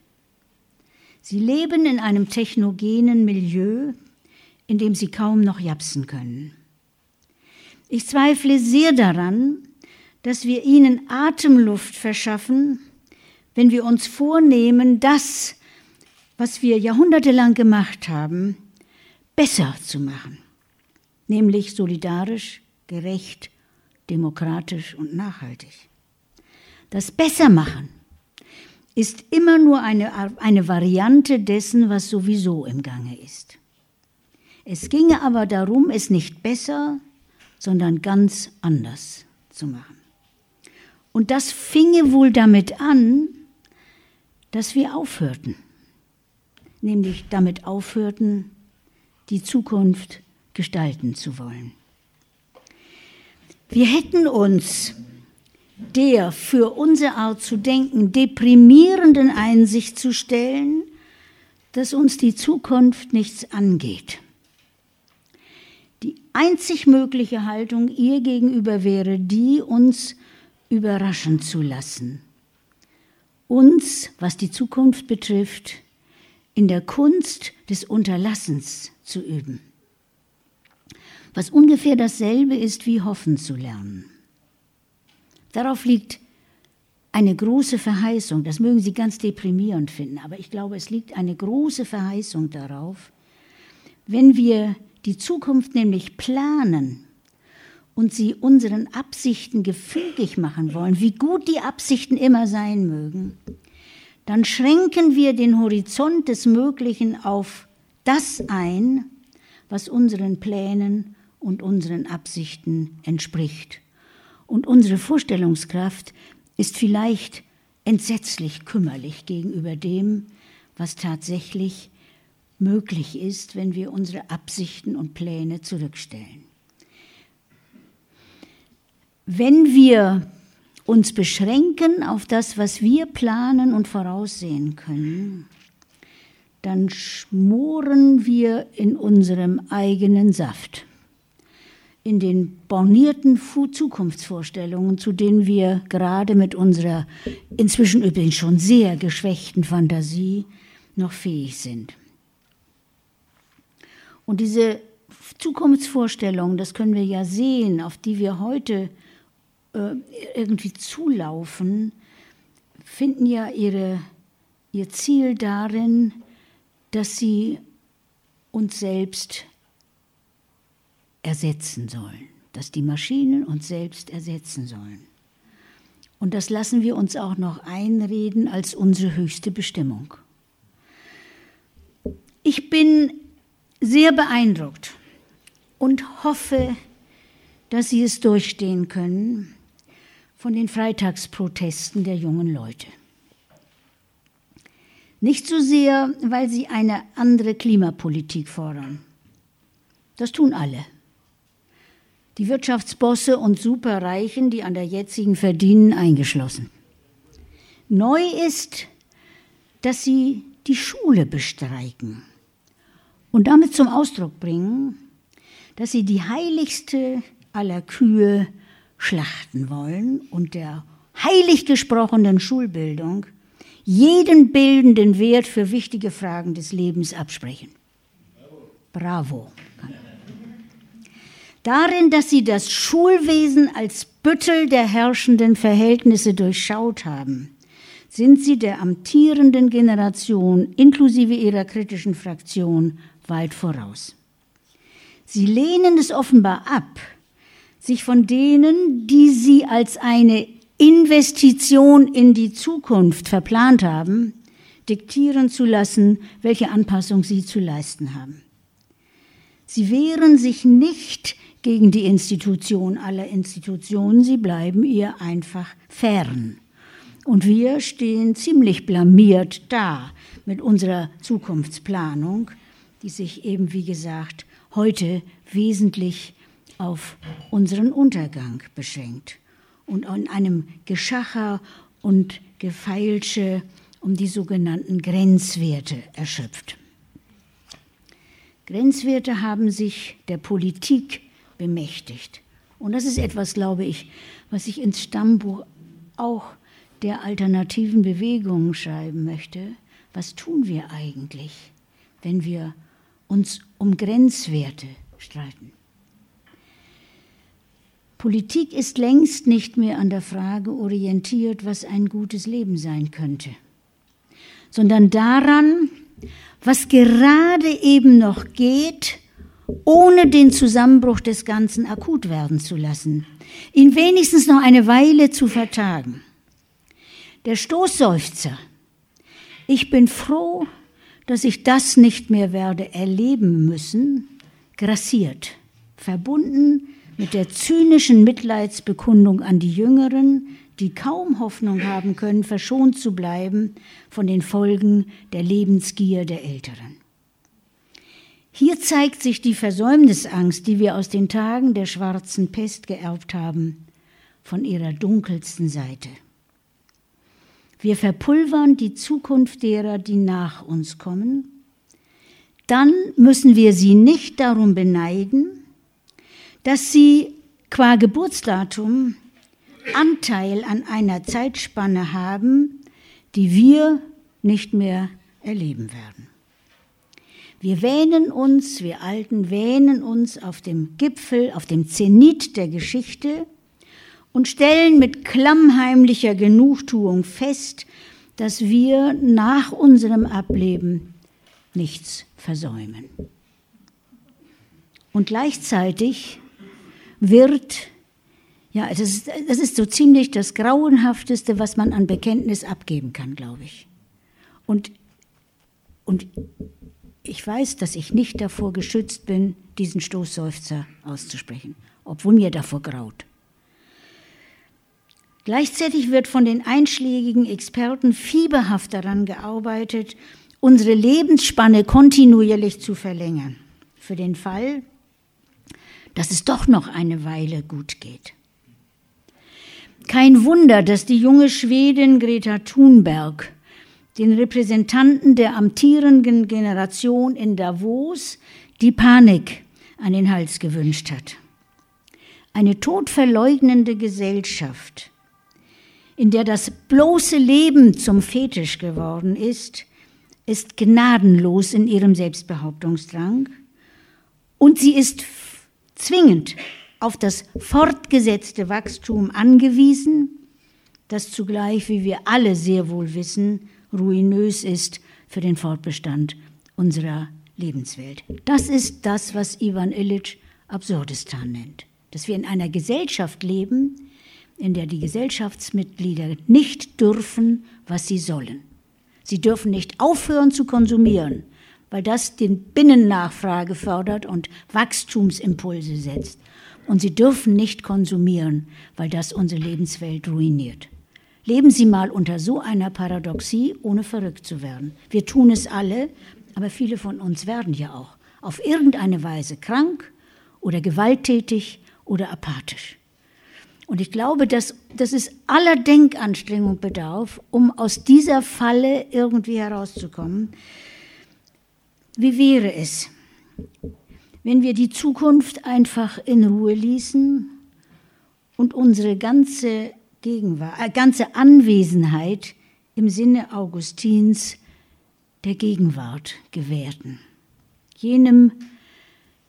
Sie leben in einem technogenen Milieu, in dem sie kaum noch japsen können. Ich zweifle sehr daran, dass wir ihnen Atemluft verschaffen, wenn wir uns vornehmen, das, was wir jahrhundertelang gemacht haben, besser zu machen, nämlich solidarisch, gerecht, demokratisch und nachhaltig. Das Bessermachen ist immer nur eine, eine Variante dessen, was sowieso im Gange ist. Es ginge aber darum, es nicht besser, sondern ganz anders zu machen. Und das finge wohl damit an, dass wir aufhörten, nämlich damit aufhörten, die Zukunft gestalten zu wollen. Wir hätten uns der für unsere Art zu denken deprimierenden Einsicht zu stellen, dass uns die Zukunft nichts angeht. Die einzig mögliche Haltung ihr gegenüber wäre die, uns überraschen zu lassen. Uns, was die Zukunft betrifft, in der Kunst des Unterlassens zu üben. Was ungefähr dasselbe ist wie hoffen zu lernen. Darauf liegt eine große Verheißung, das mögen Sie ganz deprimierend finden, aber ich glaube, es liegt eine große Verheißung darauf, wenn wir die Zukunft nämlich planen und sie unseren Absichten gefügig machen wollen, wie gut die Absichten immer sein mögen, dann schränken wir den Horizont des Möglichen auf das ein, was unseren Plänen und unseren Absichten entspricht. Und unsere Vorstellungskraft ist vielleicht entsetzlich kümmerlich gegenüber dem, was tatsächlich möglich ist, wenn wir unsere Absichten und Pläne zurückstellen. Wenn wir uns beschränken auf das, was wir planen und voraussehen können, dann schmoren wir in unserem eigenen Saft. In den bornierten Zukunftsvorstellungen, zu denen wir gerade mit unserer inzwischen übrigens schon sehr geschwächten Fantasie noch fähig sind. Und diese Zukunftsvorstellungen, das können wir ja sehen, auf die wir heute äh, irgendwie zulaufen, finden ja ihre, ihr Ziel darin, dass sie uns selbst ersetzen sollen, dass die Maschinen uns selbst ersetzen sollen. Und das lassen wir uns auch noch einreden als unsere höchste Bestimmung. Ich bin sehr beeindruckt und hoffe, dass Sie es durchstehen können von den Freitagsprotesten der jungen Leute. Nicht so sehr, weil sie eine andere Klimapolitik fordern. Das tun alle. Die Wirtschaftsbosse und Superreichen, die an der jetzigen verdienen, eingeschlossen. Neu ist, dass sie die Schule bestreiken und damit zum Ausdruck bringen, dass sie die heiligste aller Kühe schlachten wollen und der heilig gesprochenen Schulbildung jeden bildenden Wert für wichtige Fragen des Lebens absprechen. Bravo. Darin, dass sie das Schulwesen als Büttel der herrschenden Verhältnisse durchschaut haben, sind sie der amtierenden Generation inklusive ihrer kritischen Fraktion weit voraus. Sie lehnen es offenbar ab, sich von denen, die sie als eine Investition in die Zukunft verplant haben, diktieren zu lassen, welche Anpassung sie zu leisten haben. Sie wehren sich nicht gegen die Institution aller Institutionen, sie bleiben ihr einfach fern. Und wir stehen ziemlich blamiert da mit unserer Zukunftsplanung, die sich eben, wie gesagt, heute wesentlich auf unseren Untergang beschränkt und an einem Geschacher und Gefeilsche um die sogenannten Grenzwerte erschöpft. Grenzwerte haben sich der Politik bemächtigt. Und das ist etwas, glaube ich, was ich ins Stammbuch auch der alternativen Bewegungen schreiben möchte. Was tun wir eigentlich, wenn wir uns um Grenzwerte streiten? Politik ist längst nicht mehr an der Frage orientiert, was ein gutes Leben sein könnte, sondern daran, was gerade eben noch geht, ohne den Zusammenbruch des Ganzen akut werden zu lassen, ihn wenigstens noch eine Weile zu vertagen. Der Stoßseufzer, ich bin froh, dass ich das nicht mehr werde erleben müssen, grassiert, verbunden mit der zynischen Mitleidsbekundung an die Jüngeren, die kaum Hoffnung haben können, verschont zu bleiben von den Folgen der Lebensgier der Älteren. Hier zeigt sich die Versäumnisangst, die wir aus den Tagen der schwarzen Pest geerbt haben, von ihrer dunkelsten Seite. Wir verpulvern die Zukunft derer, die nach uns kommen. Dann müssen wir sie nicht darum beneiden, dass sie qua Geburtsdatum Anteil an einer Zeitspanne haben, die wir nicht mehr erleben werden. Wir wähnen uns, wir Alten wähnen uns auf dem Gipfel, auf dem Zenit der Geschichte und stellen mit klammheimlicher Genugtuung fest, dass wir nach unserem Ableben nichts versäumen. Und gleichzeitig wird, ja, das ist, das ist so ziemlich das Grauenhafteste, was man an Bekenntnis abgeben kann, glaube ich. Und, und ich weiß, dass ich nicht davor geschützt bin, diesen Stoßseufzer auszusprechen, obwohl mir davor graut. Gleichzeitig wird von den einschlägigen Experten fieberhaft daran gearbeitet, unsere Lebensspanne kontinuierlich zu verlängern. Für den Fall, dass es doch noch eine Weile gut geht. Kein Wunder, dass die junge Schwedin Greta Thunberg den Repräsentanten der amtierenden Generation in Davos die Panik an den Hals gewünscht hat. Eine todverleugnende Gesellschaft, in der das bloße Leben zum Fetisch geworden ist, ist gnadenlos in ihrem Selbstbehauptungsdrang und sie ist zwingend auf das fortgesetzte Wachstum angewiesen, das zugleich, wie wir alle sehr wohl wissen, ruinös ist für den Fortbestand unserer Lebenswelt. Das ist das, was Ivan Illich Absurdistan nennt. Dass wir in einer Gesellschaft leben, in der die Gesellschaftsmitglieder nicht dürfen, was sie sollen. Sie dürfen nicht aufhören zu konsumieren, weil das den Binnennachfrage fördert und Wachstumsimpulse setzt. Und sie dürfen nicht konsumieren, weil das unsere Lebenswelt ruiniert. Leben Sie mal unter so einer Paradoxie, ohne verrückt zu werden. Wir tun es alle, aber viele von uns werden ja auch auf irgendeine Weise krank oder gewalttätig oder apathisch. Und ich glaube, dass, dass es aller Denkanstrengung bedarf, um aus dieser Falle irgendwie herauszukommen. Wie wäre es, wenn wir die Zukunft einfach in Ruhe ließen und unsere ganze Gegenwart, äh, ganze Anwesenheit im Sinne Augustins der Gegenwart gewährten. Jenem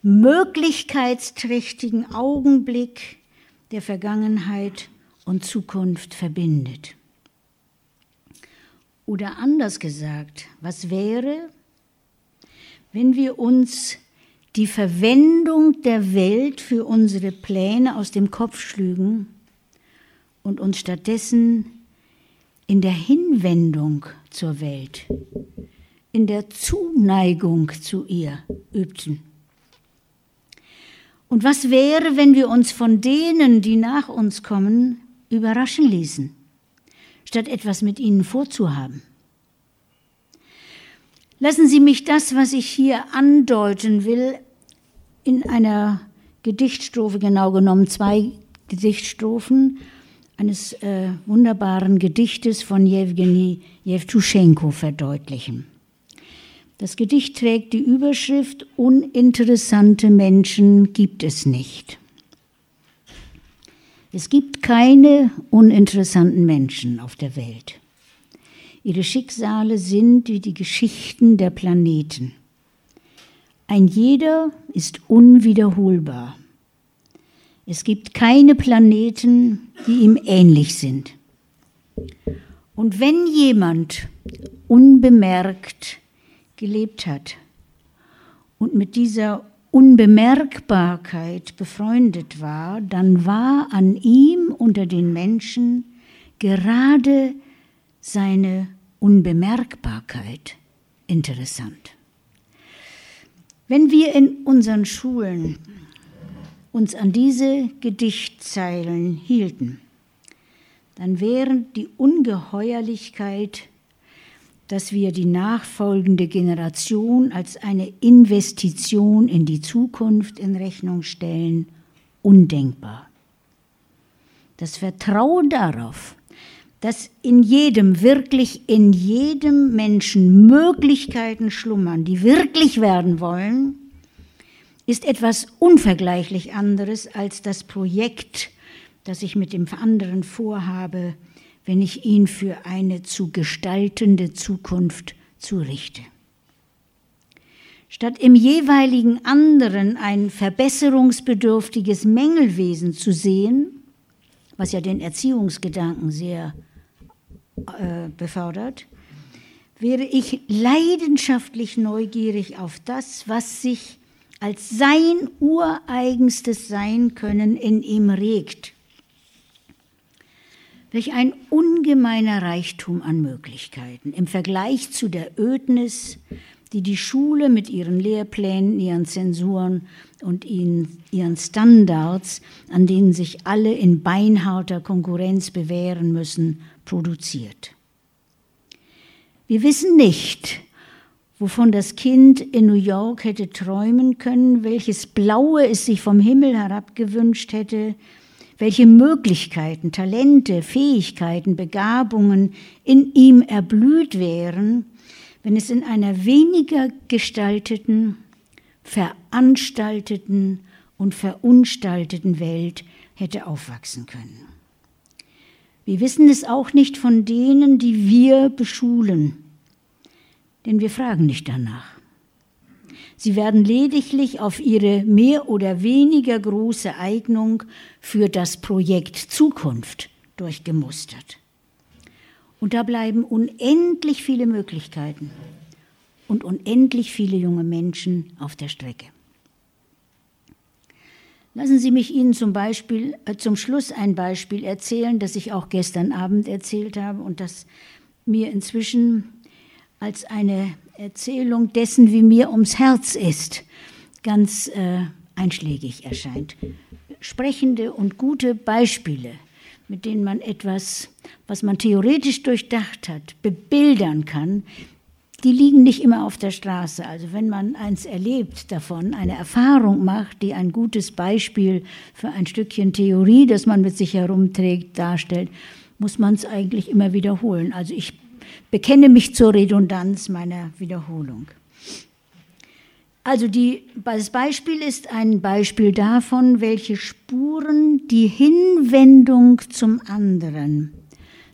möglichkeitsträchtigen Augenblick, der Vergangenheit und Zukunft verbindet. Oder anders gesagt, was wäre, wenn wir uns die Verwendung der Welt für unsere Pläne aus dem Kopf schlügen und uns stattdessen in der Hinwendung zur Welt, in der Zuneigung zu ihr übten. Und was wäre, wenn wir uns von denen, die nach uns kommen, überraschen ließen, statt etwas mit ihnen vorzuhaben? Lassen Sie mich das, was ich hier andeuten will, in einer Gedichtstrophe, genau genommen zwei Gedichtstrophen, eines äh, wunderbaren Gedichtes von Jewgeni Jewtuschenko verdeutlichen. Das Gedicht trägt die Überschrift Uninteressante Menschen gibt es nicht. Es gibt keine uninteressanten Menschen auf der Welt. Ihre Schicksale sind wie die Geschichten der Planeten. Ein jeder ist unwiederholbar. Es gibt keine Planeten, die ihm ähnlich sind. Und wenn jemand unbemerkt gelebt hat und mit dieser Unbemerkbarkeit befreundet war, dann war an ihm unter den Menschen gerade seine Unbemerkbarkeit interessant. Wenn wir in unseren Schulen uns an diese Gedichtzeilen hielten, dann wäre die Ungeheuerlichkeit, dass wir die nachfolgende Generation als eine Investition in die Zukunft in Rechnung stellen, undenkbar. Das Vertrauen darauf, dass in jedem, wirklich in jedem Menschen Möglichkeiten schlummern, die wirklich werden wollen, ist etwas unvergleichlich anderes als das Projekt, das ich mit dem anderen vorhabe, wenn ich ihn für eine zu gestaltende Zukunft zurichte. Statt im jeweiligen anderen ein verbesserungsbedürftiges Mängelwesen zu sehen, was ja den Erziehungsgedanken sehr äh, befördert, wäre ich leidenschaftlich neugierig auf das, was sich als sein ureigenstes Sein-Können in ihm regt. Welch ein ungemeiner Reichtum an Möglichkeiten im Vergleich zu der Ödnis, die die Schule mit ihren Lehrplänen, ihren Zensuren und ihren Standards, an denen sich alle in beinharter Konkurrenz bewähren müssen, produziert. Wir wissen nicht, wovon das Kind in New York hätte träumen können, welches Blaue es sich vom Himmel herab gewünscht hätte, welche Möglichkeiten, Talente, Fähigkeiten, Begabungen in ihm erblüht wären, wenn es in einer weniger gestalteten, veranstalteten und verunstalteten Welt hätte aufwachsen können. Wir wissen es auch nicht von denen, die wir beschulen, denn wir fragen nicht danach. Sie werden lediglich auf ihre mehr oder weniger große Eignung für das Projekt Zukunft durchgemustert. Und da bleiben unendlich viele Möglichkeiten und unendlich viele junge Menschen auf der Strecke. Lassen Sie mich Ihnen zum, Beispiel, äh, zum Schluss ein Beispiel erzählen, das ich auch gestern Abend erzählt habe und das mir inzwischen als eine Erzählung dessen, wie mir ums Herz ist, ganz äh, einschlägig erscheint. Sprechende und gute Beispiele, mit denen man etwas, was man theoretisch durchdacht hat, bebildern kann, die liegen nicht immer auf der Straße. Also wenn man eins erlebt davon, eine Erfahrung macht, die ein gutes Beispiel für ein Stückchen Theorie, das man mit sich herumträgt, darstellt, muss man es eigentlich immer wiederholen. Also ich bekenne mich zur Redundanz meiner Wiederholung. Also die, das Beispiel ist ein Beispiel davon, welche Spuren die Hinwendung zum anderen,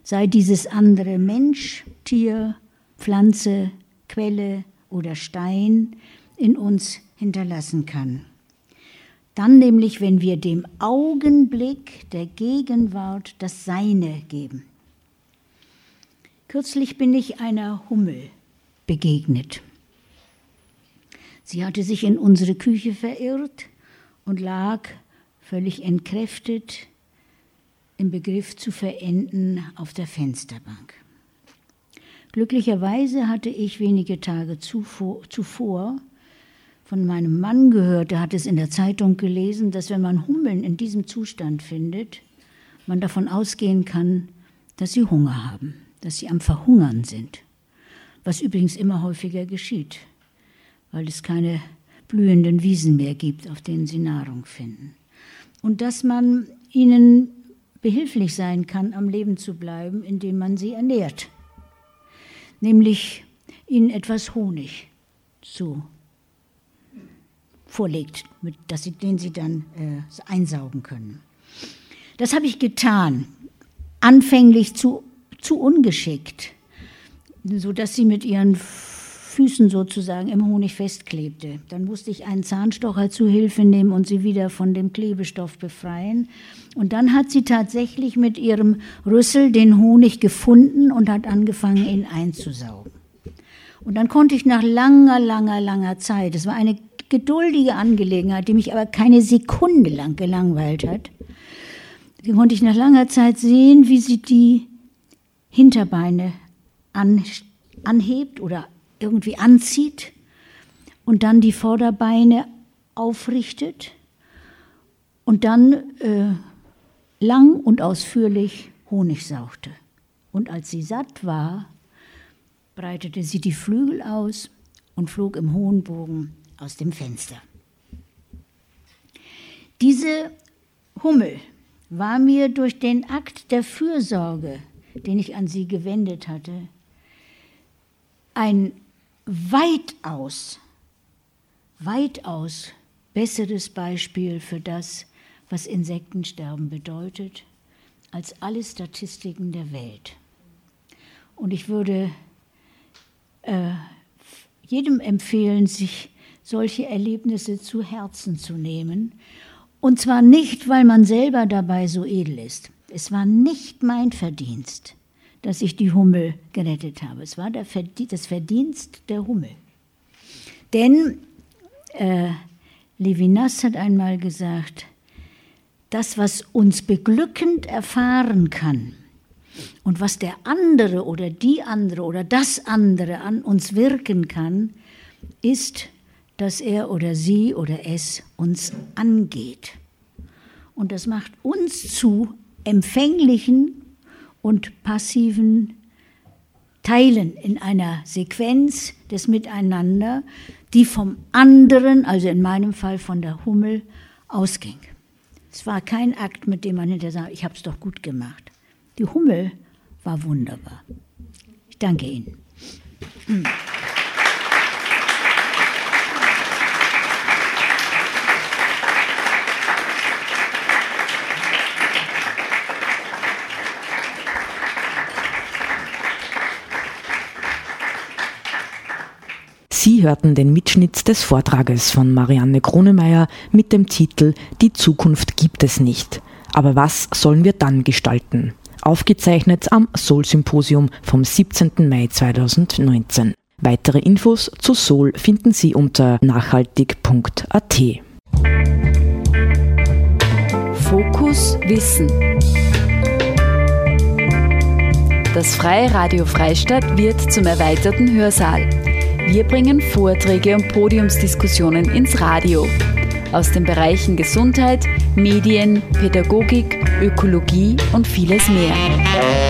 sei dieses andere Mensch, Tier, Pflanze, Quelle oder Stein in uns hinterlassen kann. Dann nämlich, wenn wir dem Augenblick der Gegenwart das Seine geben. Kürzlich bin ich einer Hummel begegnet. Sie hatte sich in unsere Küche verirrt und lag völlig entkräftet im Begriff zu verenden auf der Fensterbank. Glücklicherweise hatte ich wenige Tage zuvor, von meinem Mann gehört, der hat es in der Zeitung gelesen, dass wenn man Hummeln in diesem Zustand findet, man davon ausgehen kann, dass sie Hunger haben, dass sie am Verhungern sind. Was übrigens immer häufiger geschieht, weil es keine blühenden Wiesen mehr gibt, auf denen sie Nahrung finden. Und dass man ihnen behilflich sein kann, am Leben zu bleiben, indem man sie ernährt nämlich ihnen etwas Honig zu vorlegt, mit, dass sie, den sie dann äh, einsaugen können. Das habe ich getan, anfänglich zu, zu ungeschickt, sodass sie mit ihren Füßen sozusagen im Honig festklebte. Dann musste ich einen Zahnstocher zu Hilfe nehmen und sie wieder von dem Klebestoff befreien. Und dann hat sie tatsächlich mit ihrem Rüssel den Honig gefunden und hat angefangen, ihn einzusaugen. Und dann konnte ich nach langer, langer, langer Zeit, es war eine geduldige Angelegenheit, die mich aber keine Sekunde lang gelangweilt hat, konnte ich nach langer Zeit sehen, wie sie die Hinterbeine anhebt oder irgendwie anzieht und dann die Vorderbeine aufrichtet und dann äh, lang und ausführlich Honig sauchte. Und als sie satt war, breitete sie die Flügel aus und flog im hohen Bogen aus dem Fenster. Diese Hummel war mir durch den Akt der Fürsorge, den ich an sie gewendet hatte, ein weitaus, weitaus besseres Beispiel für das, was Insektensterben bedeutet, als alle Statistiken der Welt. Und ich würde äh, jedem empfehlen, sich solche Erlebnisse zu Herzen zu nehmen. Und zwar nicht, weil man selber dabei so edel ist. Es war nicht mein Verdienst dass ich die Hummel gerettet habe. Es war das Verdienst der Hummel. Denn äh, Levinas hat einmal gesagt, das, was uns beglückend erfahren kann und was der andere oder die andere oder das andere an uns wirken kann, ist, dass er oder sie oder es uns angeht. Und das macht uns zu empfänglichen und passiven Teilen in einer Sequenz des Miteinander, die vom anderen, also in meinem Fall von der Hummel, ausging. Es war kein Akt, mit dem man hinterher sagt, ich habe es doch gut gemacht. Die Hummel war wunderbar. Ich danke Ihnen. Sie hörten den Mitschnitt des Vortrages von Marianne Kronemeyer mit dem Titel Die Zukunft gibt es nicht. Aber was sollen wir dann gestalten? Aufgezeichnet am Soul-Symposium vom 17. Mai 2019. Weitere Infos zu Soul finden Sie unter nachhaltig.at. Fokus Wissen. Das Freie Radio Freistadt wird zum erweiterten Hörsaal. Wir bringen Vorträge und Podiumsdiskussionen ins Radio. Aus den Bereichen Gesundheit, Medien, Pädagogik, Ökologie und vieles mehr.